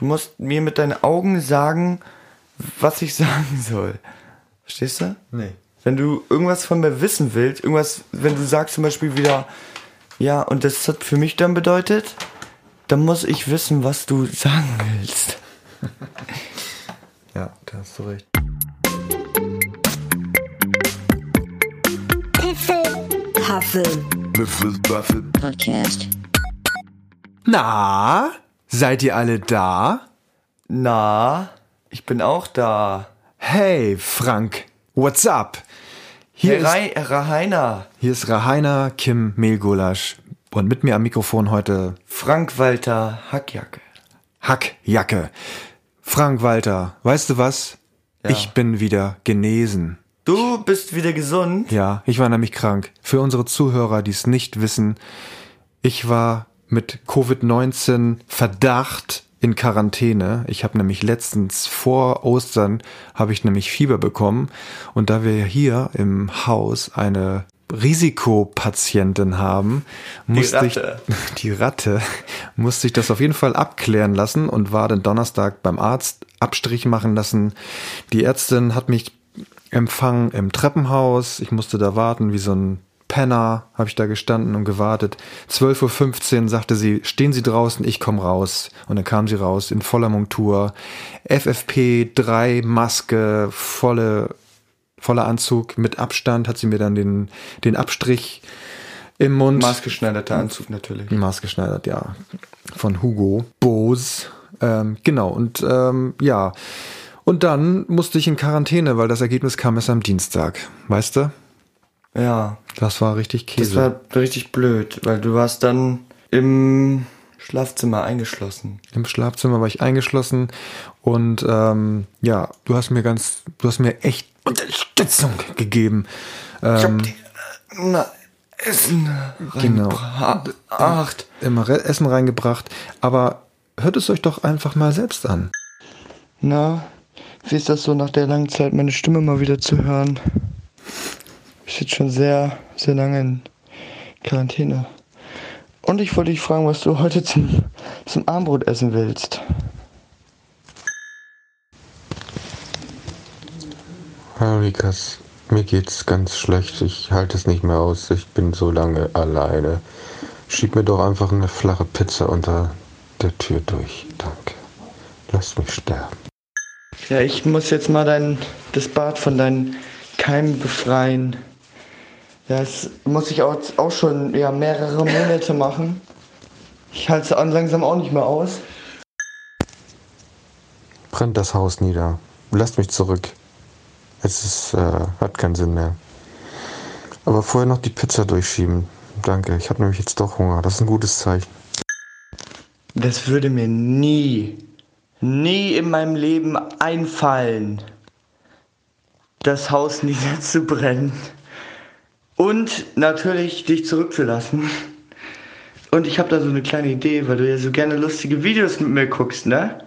Du musst mir mit deinen Augen sagen, was ich sagen soll. Verstehst du? Nee. Wenn du irgendwas von mir wissen willst, irgendwas, wenn du sagst zum Beispiel wieder, ja, und das hat für mich dann bedeutet, dann muss ich wissen, was du sagen willst. Ja, da hast du recht. Huffle Podcast. Na, seid ihr alle da? Na, ich bin auch da. Hey, Frank, what's up? Hier, Hey, ist, Rahainer, hier ist Rahainer Kim Mehlgulasch und mit mir am Mikrofon heute Frank Walter Hackjacke. Hackjacke. Frank Walter, weißt du was? Ja. Ich bin wieder genesen. Du bist wieder gesund? Ja, ich war nämlich krank. Für unsere Zuhörer, die es nicht wissen, ich war mit Covid-19 Verdacht in Quarantäne. Ich habe nämlich letztens vor Ostern habe ich nämlich Fieber bekommen und da wir hier im Haus eine Risikopatientin haben, musste Ratte. ich die Ratte musste ich das auf jeden Fall abklären lassen und war dann Donnerstag beim Arzt Abstrich machen lassen. Die Ärztin hat mich empfangen im Treppenhaus. Ich musste da warten wie so ein Penner, habe ich da gestanden und gewartet. 12.15 Uhr sagte sie, stehen Sie draußen, ich komme raus. Und dann kam sie raus in voller Montur. FFP3 Maske, volle, voller Anzug mit Abstand hat sie mir dann den, den Abstrich im Mund. Maßgeschneiderter Anzug natürlich. Maßgeschneidert, ja. Von Hugo Bose. Ähm, genau, und ähm, ja. Und dann musste ich in Quarantäne, weil das Ergebnis kam erst am Dienstag. Weißt du? Ja, Das war richtig das Käse. war richtig blöd, weil du warst dann im Schlafzimmer eingeschlossen. Im Schlafzimmer war ich eingeschlossen und ähm, ja, du hast mir ganz, du hast mir echt Unterstützung gegeben. Ich hab Ähm, dir na, Essen Genau. reingebracht. immer Essen reingebracht, aber hört es euch doch einfach mal selbst an. Na, wie ist das so nach der langen Zeit, meine Stimme mal wieder zu hören? Ich sitze schon sehr, sehr lange in Quarantäne. Und ich wollte dich fragen, was du heute zum, zum Abendbrot essen willst. Hallo Lukas, mir geht's ganz schlecht. Ich halte es nicht mehr aus. Ich bin so lange alleine. Schieb mir doch einfach eine flache Pizza unter der Tür durch. Danke. Lass mich sterben. Ja, ich muss jetzt mal dein, das Bad von deinen Keimen befreien. Das muss ich auch, auch schon ja, mehrere Monate machen. Ich halte es langsam auch nicht mehr aus. Brennt das Haus nieder. Lasst mich zurück. Es ist, äh, hat keinen Sinn mehr. Aber vorher noch die Pizza durchschieben. Danke. Ich habe nämlich jetzt doch Hunger. Das ist ein gutes Zeichen. Das würde mir nie, nie in meinem Leben einfallen, das Haus niederzubrennen. Und natürlich dich zurückzulassen. Und ich habe da so eine kleine Idee, weil du ja so gerne lustige Videos mit mir guckst, ne?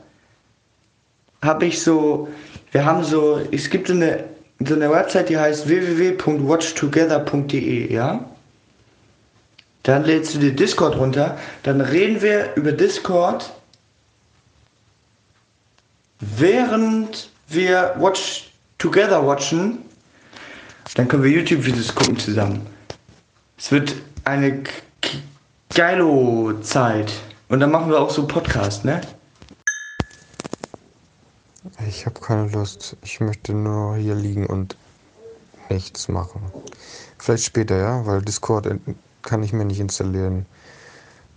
Habe ich so, wir haben so, es gibt so eine, so eine Website, die heißt www.watchtogether.de, ja? Dann lädst du dir Discord runter, dann reden wir über Discord, während wir Watch Together watchen. Dann können wir YouTube-Videos gucken zusammen. Es wird eine geilo Zeit. Und dann machen wir auch so Podcast, ne? Ich habe keine Lust. Ich möchte nur hier liegen und nichts machen. Vielleicht später, ja, weil Discord kann ich mir nicht installieren.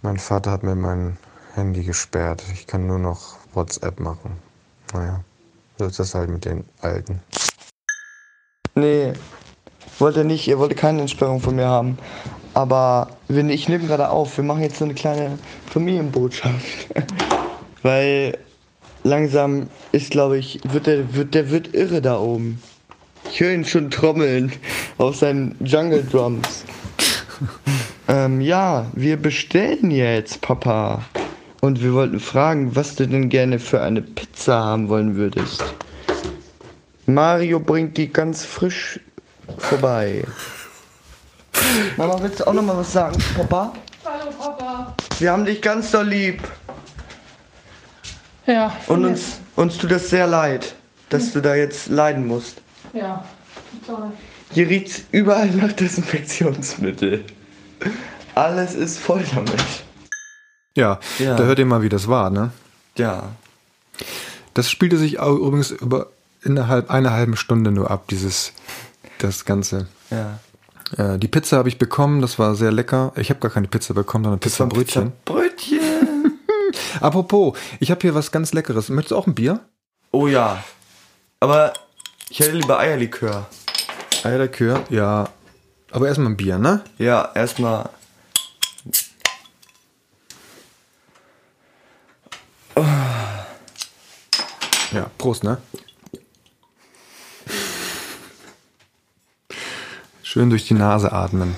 Mein Vater hat mir mein Handy gesperrt. Ich kann nur noch WhatsApp machen. Naja, so ist das halt mit den Alten. Nee, wollte nicht, ihr wollte keine Entsperrung von mir haben. Aber wenn, ich nehme gerade auf, wir machen jetzt so eine kleine Familienbotschaft. Weil langsam ist, glaube ich, wird der, wird, der wird irre da oben. Ich höre ihn schon trommeln auf seinen Jungle Drums. ähm, ja, wir bestellen jetzt, Papa. Und wir wollten fragen, was du denn gerne für eine Pizza haben wollen würdest. Mario bringt die ganz frisch vorbei. Mama, willst du auch noch mal was sagen, Papa? Hallo Papa. Wir haben dich ganz doll lieb. Ja. Und uns, uns tut das sehr leid, dass du da jetzt leiden musst. Ja. Toll. Hier riecht's überall nach Desinfektionsmittel. Alles ist voll damit. Ja, Ja. da hört ihr mal, wie das war, ne? Ja. Das spielte sich auch übrigens über innerhalb einer halben Stunde nur ab, dieses, das Ganze. Ja. Äh, die Pizza habe ich bekommen, das war sehr lecker. Ich habe gar keine Pizza bekommen, sondern Pizzabrötchen. Brötchen. Apropos, ich habe hier was ganz Leckeres. Möchtest du auch ein Bier? Oh ja. Aber ich hätte lieber Eierlikör. Eierlikör, ja. Aber erstmal ein Bier, ne? Ja, erstmal. Ja, Prost, ne? Schön durch die Nase atmen.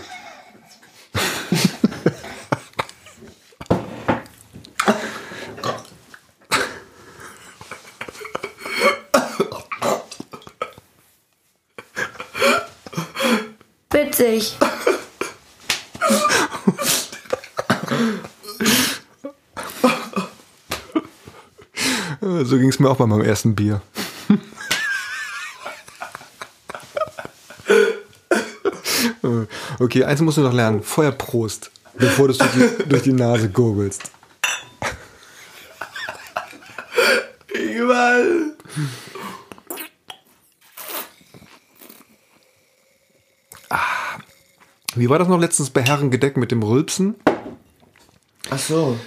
Witzig. So ging es mir auch bei meinem ersten Bier. Äh, okay, eins musst du noch lernen. Feuerprost, bevor du es durch die, Nase gurgelst. Überall. Wie war das noch letztens bei Herren gedeckt mit dem Rülpsen? Ach so.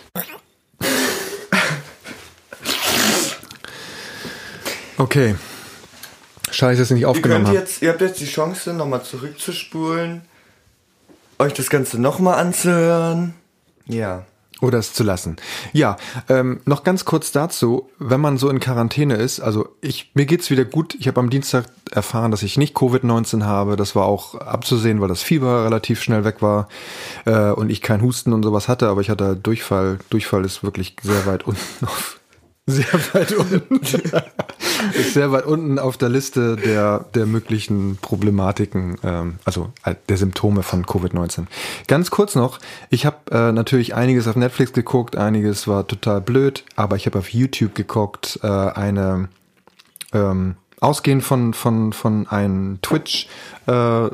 Okay. Scheiße, dass ich nicht Ihr, aufgenommen jetzt, ihr habt jetzt die Chance, nochmal zurückzuspulen, euch das Ganze nochmal anzuhören. Ja. Oder es zu lassen. Ja, ähm, noch ganz kurz dazu, wenn man so in Quarantäne ist, also ich, mir geht's wieder gut. Ich habe am Dienstag erfahren, dass ich nicht Covid-19 habe. Das war auch abzusehen, weil das Fieber relativ schnell weg war äh, und ich kein Husten und sowas hatte, aber ich hatte Durchfall. Durchfall ist wirklich sehr weit unten auf. Sehr weit unten. ist sehr weit unten auf der Liste der, der möglichen Problematiken, ähm, also äh, der Symptome von Covid-19. Ganz kurz noch, ich habe äh, natürlich einiges auf Netflix geguckt, einiges war total blöd, aber ich habe auf YouTube geguckt, äh, eine ähm, ausgehend von, von, von einem Twitch äh,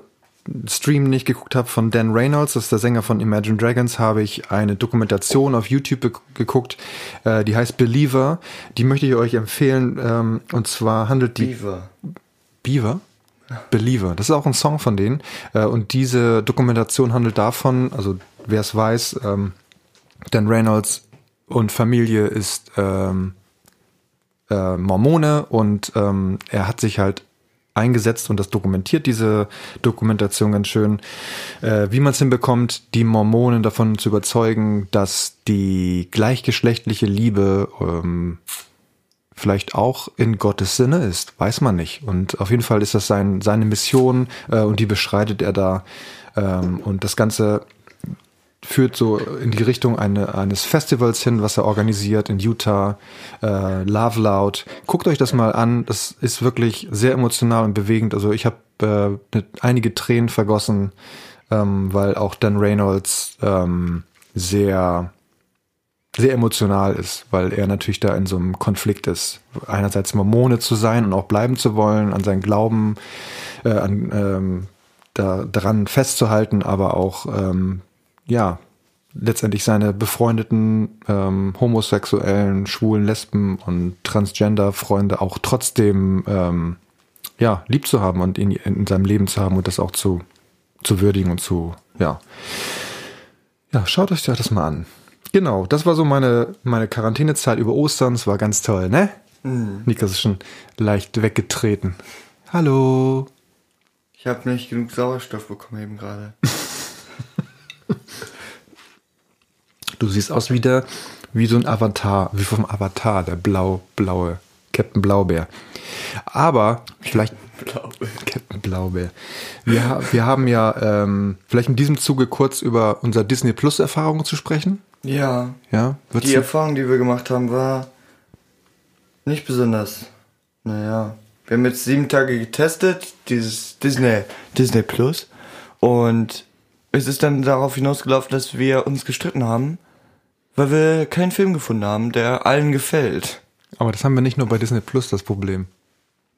Stream nicht geguckt habe von Dan Reynolds, das ist der Sänger von Imagine Dragons, habe ich eine Dokumentation auf YouTube be- geguckt, äh, die heißt Believer. Die möchte ich euch empfehlen. Ähm, und zwar handelt die Beaver. Beaver? Believer. Das ist auch ein Song von denen. Äh, und diese Dokumentation handelt davon, also wer es weiß, ähm, Dan Reynolds und Familie ist ähm, äh, Mormone und ähm, er hat sich halt eingesetzt und das dokumentiert diese Dokumentation ganz schön, äh, wie man es hinbekommt, die Mormonen davon zu überzeugen, dass die gleichgeschlechtliche Liebe ähm, vielleicht auch in Gottes Sinne ist, weiß man nicht. Und auf jeden Fall ist das sein, seine Mission äh, und die beschreitet er da. Ähm, und das Ganze führt so in die Richtung eine, eines Festivals hin, was er organisiert in Utah, äh, Love Loud. Guckt euch das mal an, das ist wirklich sehr emotional und bewegend. Also ich habe äh, einige Tränen vergossen, ähm, weil auch Dan Reynolds ähm, sehr sehr emotional ist, weil er natürlich da in so einem Konflikt ist. Einerseits Mormone zu sein und auch bleiben zu wollen, an seinen Glauben, äh, an, ähm, da, daran festzuhalten, aber auch ähm, ja letztendlich seine befreundeten ähm, homosexuellen, schwulen, Lesben und Transgender-Freunde auch trotzdem ähm, ja lieb zu haben und in, in seinem Leben zu haben und das auch zu zu würdigen und zu ja ja schaut euch das mal an. Genau, das war so meine, meine Quarantänezeit über Ostern. Es war ganz toll, ne? Nikas ist schon leicht weggetreten. Hallo. Ich habe nicht genug Sauerstoff bekommen eben gerade. Du siehst aus wie der, wie so ein Avatar, wie vom Avatar, der blau-blaue Captain Blaubeer. Aber vielleicht Captain Blaubeer. Wir, wir haben ja ähm, vielleicht in diesem Zuge kurz über unser Disney Plus Erfahrungen zu sprechen. Ja. Ja, würdest Die du- Erfahrung, die wir gemacht haben, war nicht besonders. Naja, wir haben jetzt sieben Tage getestet, dieses Disney, Disney Plus. Und es ist dann darauf hinausgelaufen, dass wir uns gestritten haben, weil wir keinen Film gefunden haben, der allen gefällt. Aber das haben wir nicht nur bei Disney Plus das Problem.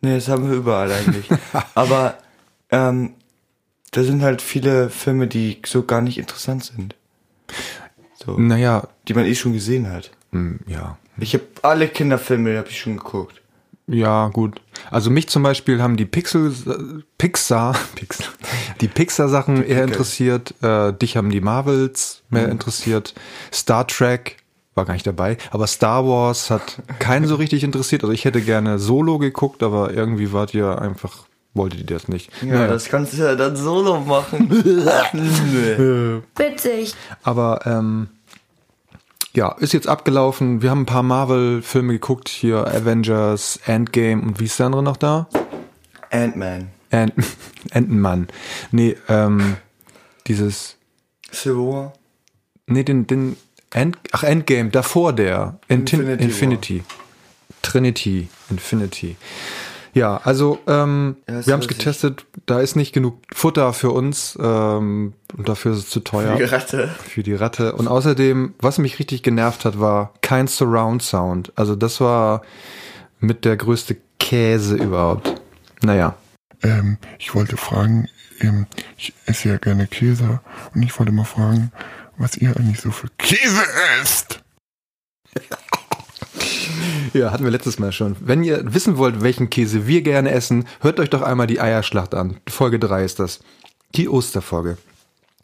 Nee, das haben wir überall eigentlich. Aber ähm, da sind halt viele Filme, die so gar nicht interessant sind. So, Naja, die man eh schon gesehen hat. hm, ja. Ich habe alle Kinderfilme, habe ich schon geguckt. Ja, gut. Also mich zum Beispiel haben die Pixel, äh, Pixar, Pixar, die Pixar-Sachen eher interessiert. Äh, dich haben die Marvels mehr Mhm. interessiert. Star Trek war gar nicht dabei. Aber Star Wars hat keinen so richtig interessiert. Also ich hätte gerne Solo geguckt, aber irgendwie wart ihr einfach, wolltet ihr das nicht. Ja, Naja. das kannst du ja dann solo machen. nee. Witzig. Aber ähm, ja, ist jetzt abgelaufen. Wir haben ein paar Marvel-Filme geguckt. Hier Avengers, Endgame und wie ist der andere noch da? Ant-Man. Ant Entenmann. Nee, ähm, dieses, Civil War. nee, den, den, End, ach, Endgame, davor der. Inti- Infinity Infinity. Trinity, Infinity. Ja, also ähm, Ja, wir haben es getestet, da ist nicht genug Futter für uns ähm, und dafür ist es zu teuer. Die Ratte. für die Ratte. Und außerdem, was mich richtig genervt hat, war kein Surround Sound. Also das war mit der größte Käse überhaupt. Naja. Ähm, ich wollte fragen, ähm, ich esse ja gerne Käse und ich wollte mal fragen, was ihr eigentlich so für Käse esst. Ja, hatten wir letztes Mal schon. Wenn ihr wissen wollt, welchen Käse wir gerne essen, hört euch doch einmal die Eierschlacht an. Folge 3 ist das. Die Osterfolge.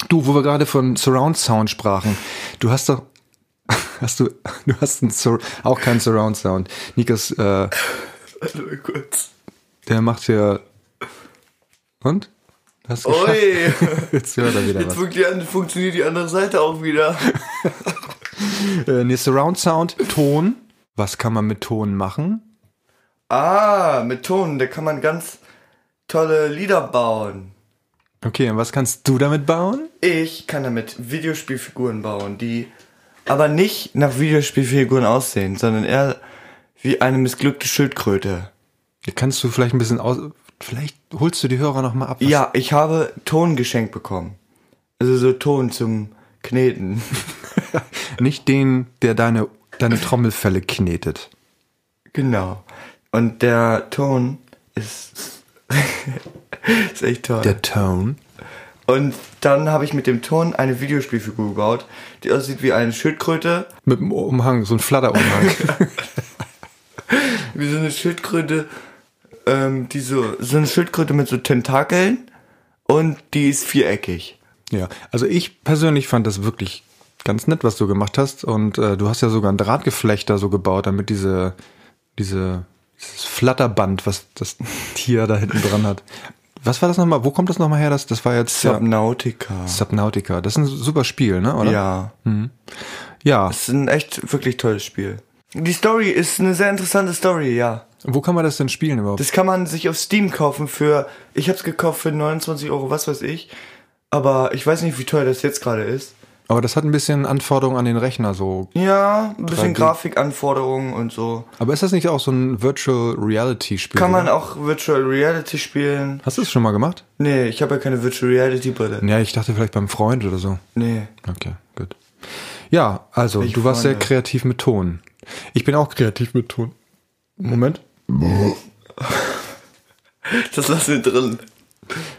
Du, wo wir gerade von Surround Sound sprachen, du hast doch, hast du, du hast einen Sur auch keinen Surround Sound. Nikas, äh, Warte mal kurz. der macht hier, und? Hast? Ui. Jetzt hört er wieder Jetzt was. funktioniert die andere Seite auch wieder. Äh, nee, Surround Sound, Ton. Was kann man mit Ton machen? Ah, mit Ton, da kann man ganz tolle Lieder bauen. Okay, und was kannst du damit bauen? Ich kann damit Videospielfiguren bauen, die aber nicht nach Videospielfiguren aussehen, sondern eher wie eine missglückte Schildkröte. Kannst du vielleicht ein bisschen aus. Vielleicht holst du die Hörer noch mal ab. Ja, ich habe Ton geschenkt bekommen. Also so Ton zum Kneten. Nicht den, der deine, deine Trommelfelle knetet. Genau. Und der Ton ist, ist echt toll. Der Tone. Und dann habe ich mit dem Ton eine Videospielfigur gebaut, die aussieht wie eine Schildkröte. Mit dem Umhang, so ein Flatterumhang. Wie so eine Schildkröte, ähm, die so, so eine Schildkröte mit so Tentakeln und die ist viereckig. ja, also ich persönlich fand das wirklich ganz nett, was du gemacht hast. Und äh, du hast ja sogar ein Drahtgeflechter so gebaut, damit diese, diese, dieses Flatterband, was das Tier da hinten dran hat. Was war das nochmal? Wo kommt das nochmal her? Das, das war jetzt ja, Subnautica. Subnautica. Das ist ein super Spiel, ne? Oder? Ja. Ja. Es ist ein echt wirklich tolles Spiel. Die Story ist eine sehr interessante Story, ja. Wo kann man das denn spielen überhaupt? Das kann man sich auf Steam kaufen für, ich hab's gekauft für 29 Euro, was weiß ich. Aber ich weiß nicht, wie teuer das jetzt gerade ist. Aber das hat ein bisschen Anforderungen an den Rechner so. Ja, ein bisschen 3D. Grafikanforderungen und so. Aber ist das nicht auch so ein Virtual Reality Spiel? Kann man auch Virtual Reality spielen? Hast du es schon mal gemacht? Nee, ich habe ja keine Virtual Reality Brille. Ja, ich dachte vielleicht beim Freund oder so. Nee. Okay, gut. Ja, also Welche du warst sehr kreativ mit Ton. Ich bin auch kreativ mit Ton. Moment. Das lassen wir drin.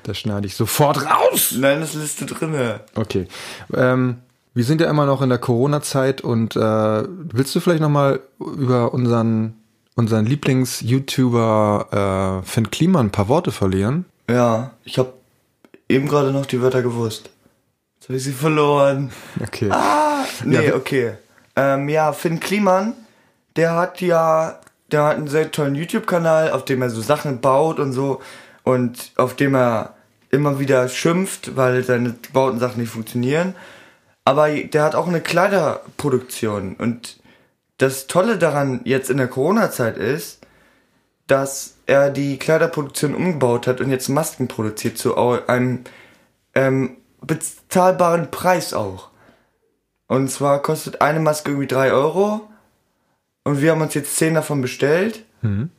Das schneide ich sofort raus. Nein, das du drinne. Okay. Ähm, wir sind ja immer noch in der Corona-Zeit und äh, willst du vielleicht noch mal über unseren unseren Lieblings-YouTuber äh, Finn Kliman ein paar Worte verlieren? Ja, ich habe eben gerade noch die Wörter gewusst. Jetzt habe ich sie verloren. Okay. Nee, Ja, okay. Ähm, ja, Finn Kliman, der hat ja, der hat einen sehr tollen YouTube-Kanal, auf dem er so Sachen baut und so und auf dem er immer wieder schimpft, weil seine gebauten Sachen nicht funktionieren. Aber der hat auch eine Kleiderproduktion und das Tolle daran jetzt in der Corona-Zeit ist, dass er die Kleiderproduktion umgebaut hat und jetzt Masken produziert zu einem ähm, bezahlbaren Preis auch. Und zwar kostet eine Maske irgendwie 3 Euro. Und wir haben uns jetzt 10 davon bestellt.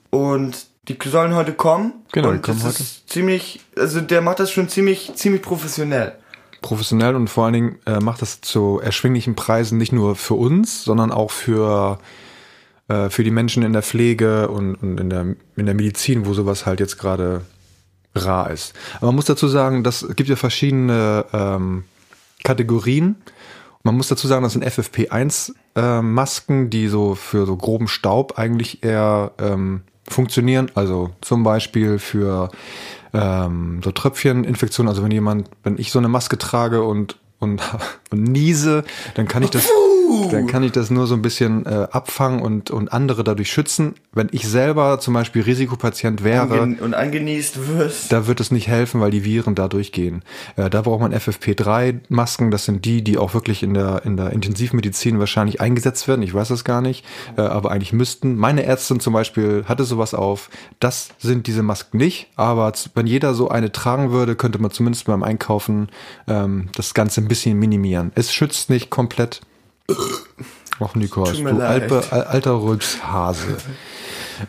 Und die sollen heute kommen. Genau, die und kommen das heute. ist ziemlich, also der macht das schon ziemlich, ziemlich professionell. professionell und vor allen Dingen äh, macht das zu erschwinglichen Preisen nicht nur für uns, sondern auch für äh, für die Menschen in der Pflege und, und in, der, in der Medizin, wo sowas halt jetzt gerade rar ist. Aber man muss dazu sagen, dass es gibt ja verschiedene ähm, Kategorien. Man muss dazu sagen, das sind FFP1-Masken, die so für so groben Staub eigentlich eher ähm, funktionieren. Also zum Beispiel für ähm, so Tröpfcheninfektionen. Also wenn jemand, wenn ich so eine Maske trage und und, und niese, dann kann ich das, dann kann ich das nur so ein bisschen äh, abfangen und, und andere dadurch schützen. Wenn ich selber zum Beispiel Risikopatient wäre, Angen- und angenießt wirst. da wird es nicht helfen, weil die Viren da durchgehen. Äh, da braucht man FFP3-Masken. Das sind die, die auch wirklich in der, in der Intensivmedizin wahrscheinlich eingesetzt werden. Ich weiß das gar nicht, äh, aber eigentlich müssten. Meine Ärztin zum Beispiel hatte sowas auf. Das sind diese Masken nicht. Aber wenn jeder so eine tragen würde, könnte man zumindest beim Einkaufen ähm, das Ganze ein bisschen minimieren. Es schützt nicht komplett. Och, Nikos, du alpe, al- alter Rülpshase.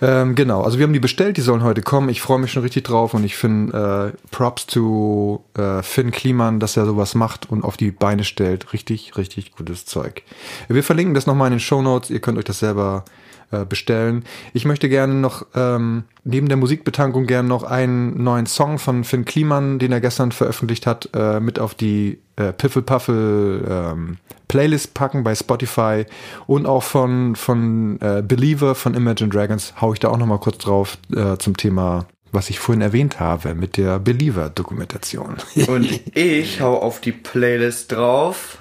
Ähm, genau, also wir haben die bestellt, die sollen heute kommen. Ich freue mich schon richtig drauf und ich finde äh, Props to äh, Finn Kliman, dass er sowas macht und auf die Beine stellt. Richtig, richtig gutes Zeug. Wir verlinken das nochmal in den Show Notes. Ihr könnt euch das selber äh, bestellen. Ich möchte gerne noch ähm, neben der Musikbetankung gerne noch einen neuen Song von Finn Kliman, den er gestern veröffentlicht hat, äh, mit auf die äh, Piffle Puffle ähm, Playlist packen bei Spotify und auch von von äh, Believer von Imagine Dragons hau ich da auch noch mal kurz drauf äh, zum Thema was ich vorhin erwähnt habe mit der Believer Dokumentation. Und ich hau auf die Playlist drauf.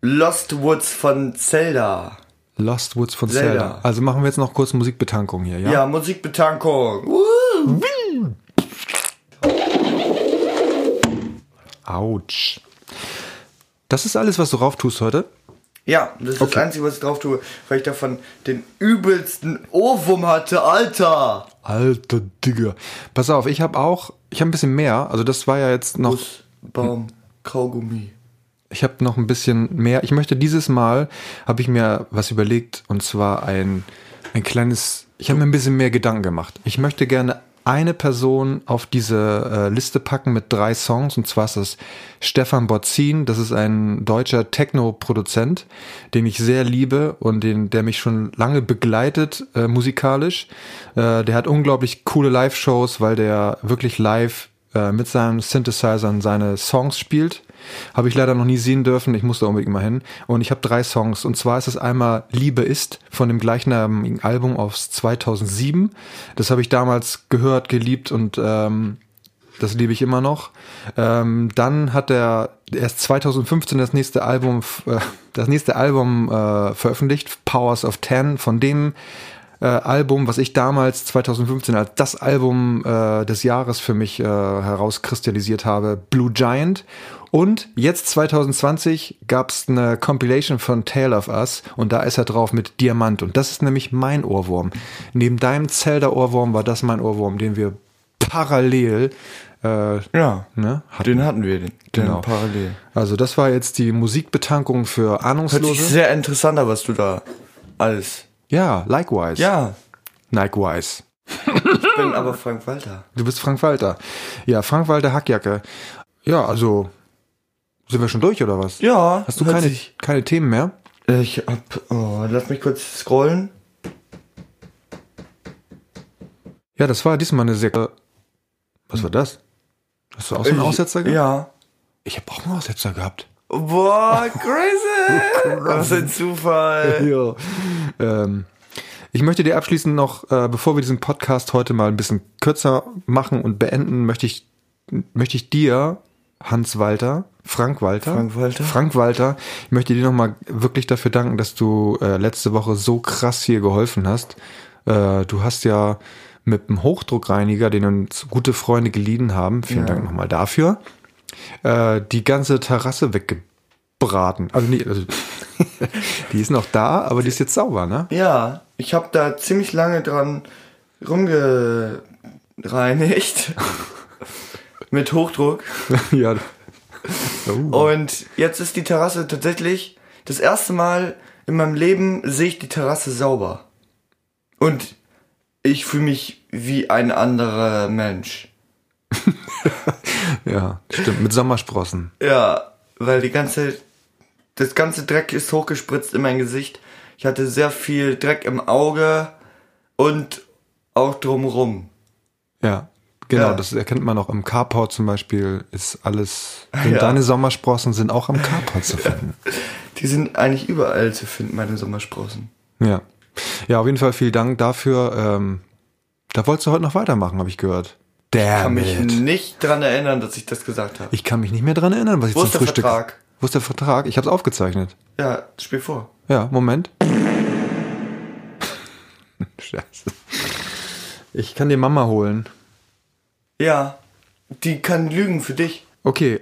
Lost Woods von Zelda. Lost Woods von Zelda. Zelda. Also machen wir jetzt noch kurz Musikbetankung hier, ja? Ja, Musikbetankung. Woo! Autsch. Das ist alles, was du rauf tust heute? Ja, das ist das Okay. Einzige, was ich drauf tue, weil ich davon den übelsten Ohrwurm hatte, Alter. Alter Digga. Pass auf, ich habe auch, ich habe ein bisschen mehr. Also das war ja jetzt noch, Baum, Kaugummi. ich habe noch ein bisschen mehr. Ich möchte dieses Mal, habe ich mir was überlegt und zwar ein, ein kleines, ich habe mir ein bisschen mehr Gedanken gemacht. Ich möchte gerne eine Person auf diese äh, Liste packen mit drei Songs und zwar ist das Stefan Botzin. Das ist ein deutscher Techno-Produzent, den ich sehr liebe und den, der mich schon lange begleitet äh, musikalisch. Äh, der hat unglaublich coole Live-Shows, weil der wirklich live äh, mit seinen Synthesizern seine Songs spielt. Habe ich leider noch nie sehen dürfen. Ich musste unbedingt mal hin. Und ich habe drei Songs. Und zwar ist es einmal Liebe ist von dem gleichnamigen Album aus 2007. Das habe ich damals gehört, geliebt und ähm, das liebe ich immer noch. Ähm, dann hat er erst 2015 das nächste Album, äh, das nächste Album äh, veröffentlicht, Powers of Ten, von dem äh, Album, was ich damals 2015 als das Album äh, des Jahres für mich äh, herauskristallisiert habe, Blue Giant. Und jetzt 2020 gab's eine Compilation von Tale of Us und da ist er drauf mit Diamant und das ist nämlich mein Ohrwurm. Neben deinem Zelda-Ohrwurm war das mein Ohrwurm, den wir parallel äh, Ja, ne, hatten. den hatten wir, den, den Genau. parallel. Also das war jetzt die Musikbetankung für Hört sich Ahnungslose. sehr interessant an, was du da alles. Ja, likewise. Ja, Likewise. ich bin aber Frank Walter. Du bist Frank Walter. Ja, Frank Walter Hackjacke. Ja, also sind wir schon durch oder was? Ja, Hast du hört keine, sich- keine Themen mehr? Ich hab. Oh, lass mich kurz scrollen. Ja, das war diesmal eine sehr. Was war das? Hast du auch so einen Ich- Aussetzer gehabt? Ja. Ich habe auch einen Aussetzer gehabt. Boah, crazy! Was ein Zufall. Ja. Ähm, ich möchte dir abschließend noch, äh, bevor wir diesen Podcast heute mal ein bisschen kürzer machen und beenden, möchte ich, möchte ich dir, Hans Walter, Frank Walter, Frank Walter. Frank Walter, ich möchte dir nochmal wirklich dafür danken, dass du äh, letzte Woche so krass hier geholfen hast. Äh, du hast ja mit dem Hochdruckreiniger, den uns gute Freunde geliehen haben, vielen Dank nochmal dafür, äh, die ganze Terrasse weggebraten. Also nicht, also die ist noch da, aber die ist jetzt sauber, ne? Ja, ich habe da ziemlich lange dran rumgereinigt. Mit Hochdruck. ja. Oh. Und jetzt ist die Terrasse tatsächlich das erste Mal in meinem Leben sehe ich die Terrasse sauber. Und ich fühle mich wie ein anderer Mensch. Ja, stimmt, mit Sommersprossen. Ja, weil die ganze, das ganze Dreck ist hochgespritzt in mein Gesicht. Ich hatte sehr viel Dreck im Auge und auch drumrum. Ja, genau, Ja. das erkennt man auch im Carport zum Beispiel, ist alles, Ja. deine Sommersprossen sind auch am Carport zu finden. Die sind eigentlich überall zu finden, meine Sommersprossen. Ja. Ja, auf jeden Fall vielen Dank dafür. Ähm, da wolltest du heute noch weitermachen, habe ich gehört. Ich kann Damn mich it. nicht dran erinnern, dass ich das gesagt habe. Ich kann mich nicht mehr dran erinnern, was ich Wo zum ist der Frühstück. Vertrag? Wo ist der Vertrag? Ich habe es aufgezeichnet. Ja, spiel vor. Ja, Moment. Scheiße. Ich kann dir Mama holen. Ja, die kann lügen für dich. Okay.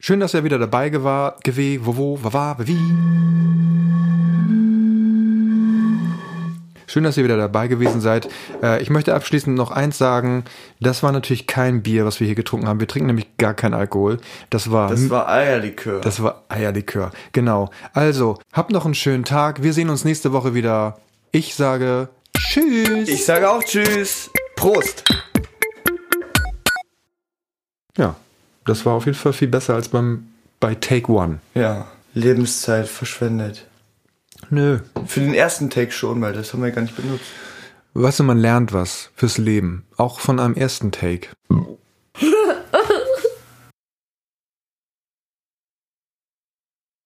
Schön, dass ihr wieder dabei gewa, gewe, wo, wo, wa, wa, wie. Schön, dass ihr wieder dabei gewesen seid. Äh, ich möchte abschließend noch eins sagen. Das war natürlich kein Bier, was wir hier getrunken haben. Wir trinken nämlich gar keinen Alkohol. Das war, Das war Eierlikör. das war Eierlikör. Genau. Also, habt noch einen schönen Tag. Wir sehen uns nächste Woche wieder. Ich sage Tschüss. ich sage auch Tschüss. Prost. ja, das war auf jeden Fall viel besser als beim bei Take One. Ja, Lebenszeit verschwendet. Nö. Für den ersten Take schon, weil das haben wir gar nicht benutzt. Weißt du, man lernt was fürs Leben. Auch von einem ersten Take.